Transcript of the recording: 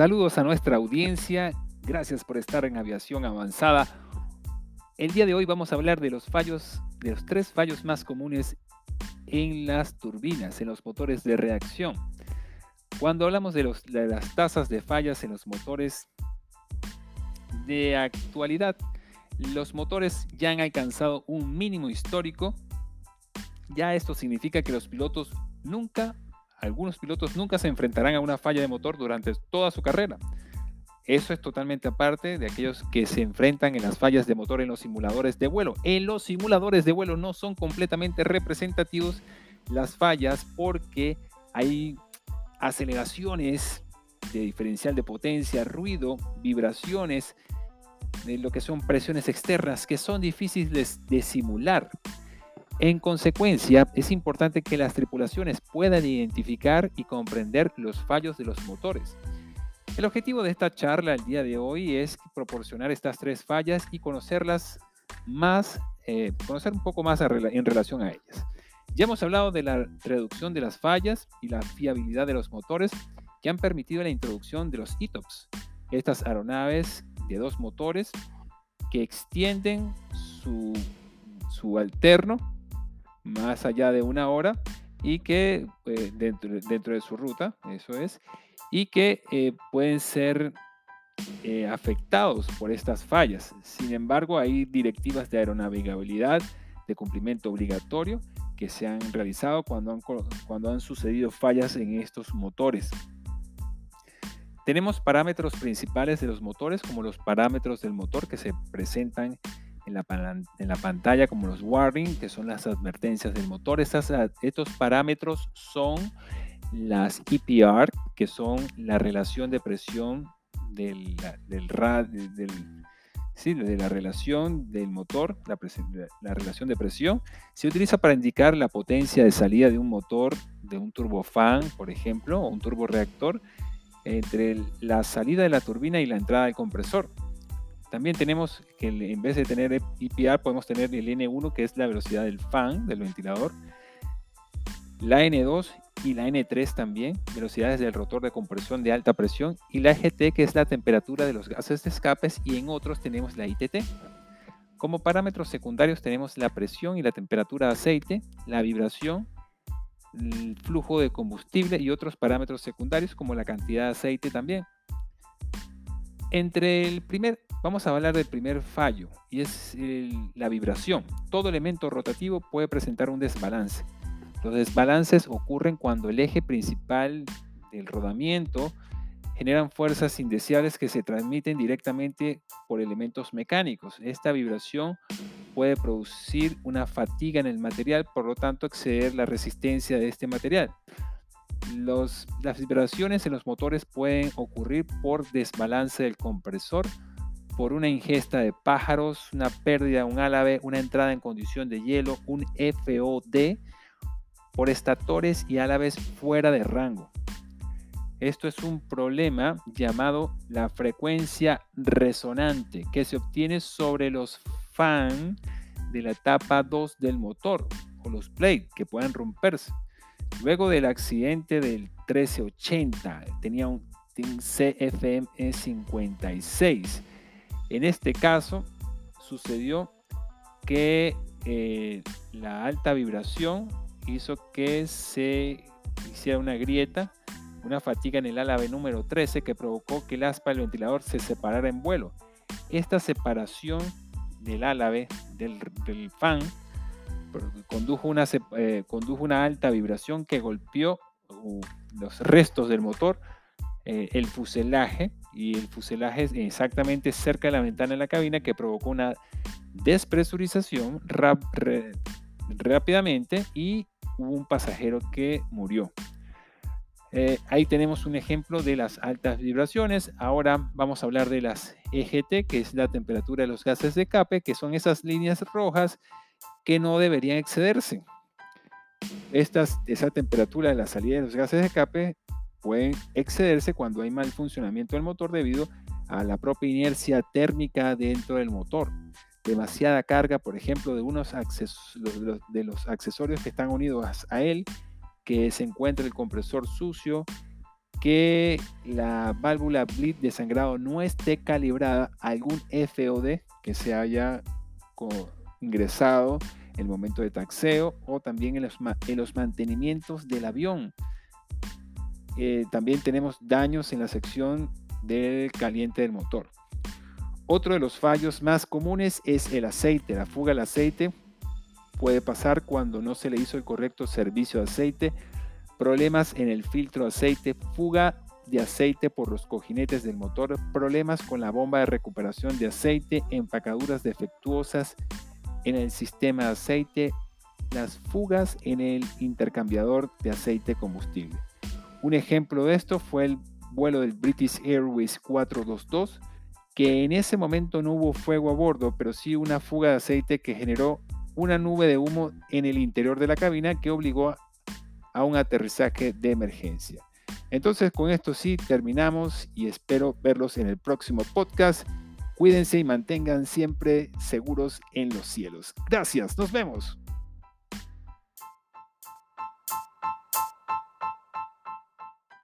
Saludos a nuestra audiencia. Gracias por estar en Aviación Avanzada. El día de hoy vamos a hablar de los fallos, de los tres fallos más comunes en las turbinas, en los motores de reacción. Cuando hablamos de, de las tasas de fallas en los motores de actualidad, los motores ya han alcanzado un mínimo histórico. Ya esto significa que los pilotos nunca algunos pilotos nunca se enfrentarán a una falla de motor durante toda su carrera. Eso es totalmente aparte de aquellos que se enfrentan en las fallas de motor en los simuladores de vuelo. En los simuladores de vuelo no son completamente representativos las fallas porque hay aceleraciones de diferencial de potencia, ruido, vibraciones, de lo que son presiones externas que son difíciles de simular. En consecuencia, es importante que las tripulaciones puedan identificar y comprender los fallos de los motores. El objetivo de esta charla el día de hoy es proporcionar estas tres fallas y conocerlas más, eh, conocer un poco más en relación a ellas. Ya hemos hablado de la reducción de las fallas y la fiabilidad de los motores que han permitido la introducción de los ETOPS, estas aeronaves de dos motores que extienden su, su alterno más allá de una hora y que eh, dentro, dentro, de su ruta, eso es, y que eh, pueden ser eh, afectados por estas fallas. Sin embargo, hay directivas de aeronavegabilidad de cumplimiento obligatorio que se han realizado cuando han, cuando han sucedido fallas en estos motores. Tenemos parámetros principales de los motores, como los parámetros del motor que se presentan en la, pantalla como los warning, que son las advertencias del motor. Estas, estos parámetros son las EPR, que son la relación de presión del, del, del sí, de la relación del motor, la, la, relación de presión, se utiliza para indicar la potencia de salida de un motor, de un turbofan, por ejemplo, o un turboreactor, entre la salida de la turbina y la entrada del compresor. También tenemos que en vez de tener EPR podemos tener el N1 que es la velocidad del fan, del ventilador, la N2 y la N3 también, velocidades del rotor de compresión de alta presión, y la GT que es la temperatura de los gases de escapes, y en otros tenemos la ITT. Como parámetros secundarios tenemos la presión y la temperatura de aceite, la vibración, el flujo de combustible y otros parámetros secundarios como la cantidad de aceite también. Entre el primer Vamos a hablar del primer fallo y es la vibración. Todo elemento rotativo puede presentar un desbalance. Los desbalances ocurren cuando el eje principal del rodamiento generan fuerzas indeseables que se transmiten directamente por elementos mecánicos. Esta vibración puede producir una fatiga en el material, por lo tanto exceder la resistencia de este material. Las vibraciones en los motores pueden ocurrir por desbalance del compresor, por una ingesta de pájaros, una pérdida de un álave, una entrada en condición de hielo, un FOD, por estatores y álaves fuera de rango. Esto es un problema llamado la frecuencia resonante que se obtiene sobre los fan de la etapa 2 del motor o los plates que pueden romperse. Luego del accidente del 1380 tenía un CFM 56 en este caso sucedió que eh, la alta vibración hizo que se hiciera una grieta, una fatiga en el álave número 13 que provocó que el aspa del ventilador se separara en vuelo. Esta separación del álave del, fan condujo una, eh, condujo una alta vibración que golpeó uh, los restos del motor, eh, el fuselaje y el fuselaje exactamente cerca de la ventana de la cabina que provocó una despresurización rápidamente y hubo un pasajero que murió. Eh, ahí tenemos un ejemplo de las altas vibraciones. Ahora vamos a hablar de las EGT, que es la temperatura de los gases de escape, que son esas líneas rojas que no deberían excederse. Estas, esa temperatura de la salida de los gases de escape pueden excederse cuando hay mal funcionamiento del motor debido a la propia inercia térmica dentro del motor. Demasiada carga, por ejemplo, de, unos de los accesorios que están unidos a él, que se encuentra el compresor sucio, que la válvula bleed de sangrado no esté calibrada algún FOD que se haya ingresado el momento de taxeo o también en los, en los mantenimientos del avión. Eh, también tenemos daños en la sección del caliente del motor. Otro de los fallos más comunes es el aceite. La fuga del aceite puede pasar cuando no se le hizo el correcto servicio de aceite, problemas en el filtro de aceite, fuga de aceite por los cojinetes del motor, problemas con la bomba de recuperación de aceite, empacaduras defectuosas en el sistema de aceite, las fugas en el intercambiador de aceite combustible. Un ejemplo de esto fue el vuelo del British Airways 422, que en ese momento no hubo fuego a bordo, pero sí una fuga de aceite que generó una nube de humo en el interior de la cabina que obligó a un aterrizaje de emergencia. Entonces con esto sí terminamos y espero verlos en el próximo podcast. Cuídense y mantengan siempre seguros en los cielos. Gracias, nos vemos.